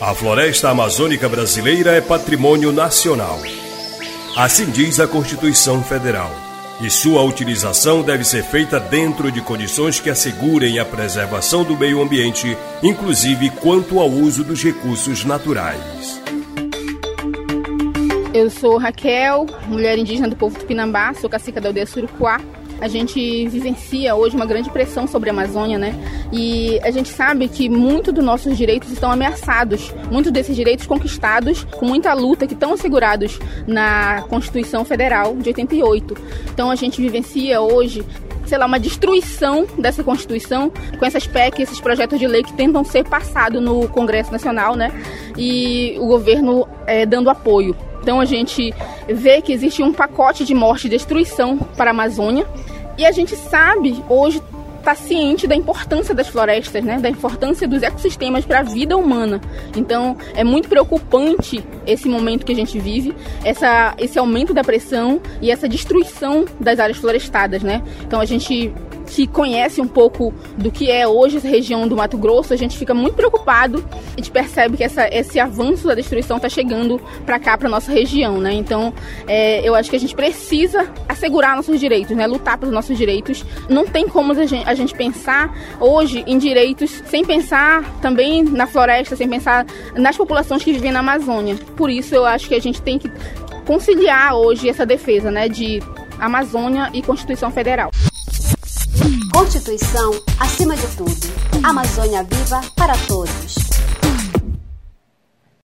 A floresta amazônica brasileira é patrimônio nacional. Assim diz a Constituição Federal. E sua utilização deve ser feita dentro de condições que assegurem a preservação do meio ambiente, inclusive quanto ao uso dos recursos naturais. Eu sou Raquel, mulher indígena do povo Tupinambá, sou cacica da aldeia Surucuá a gente vivencia hoje uma grande pressão sobre a Amazônia, né? E a gente sabe que muitos dos nossos direitos estão ameaçados, muitos desses direitos conquistados com muita luta que estão assegurados na Constituição Federal de 88. Então a gente vivencia hoje sei lá, uma destruição dessa Constituição com essas PEC, esses projetos de lei que tentam ser passados no Congresso Nacional, né? E o governo é, dando apoio. Então a gente vê que existe um pacote de morte e destruição para a Amazônia e a gente sabe hoje está ciente da importância das florestas, né? da importância dos ecossistemas para a vida humana. Então, é muito preocupante esse momento que a gente vive, essa, esse aumento da pressão e essa destruição das áreas florestadas. Né? Então, a gente que conhece um pouco do que é hoje essa região do Mato Grosso, a gente fica muito preocupado. A gente percebe que essa, esse avanço da destruição está chegando para cá, para nossa região, né? Então, é, eu acho que a gente precisa assegurar nossos direitos, né? Lutar pelos nossos direitos. Não tem como a gente, a gente pensar hoje em direitos sem pensar também na floresta, sem pensar nas populações que vivem na Amazônia. Por isso, eu acho que a gente tem que conciliar hoje essa defesa, né? De Amazônia e Constituição Federal. Constituição acima de tudo. Amazônia viva para todos.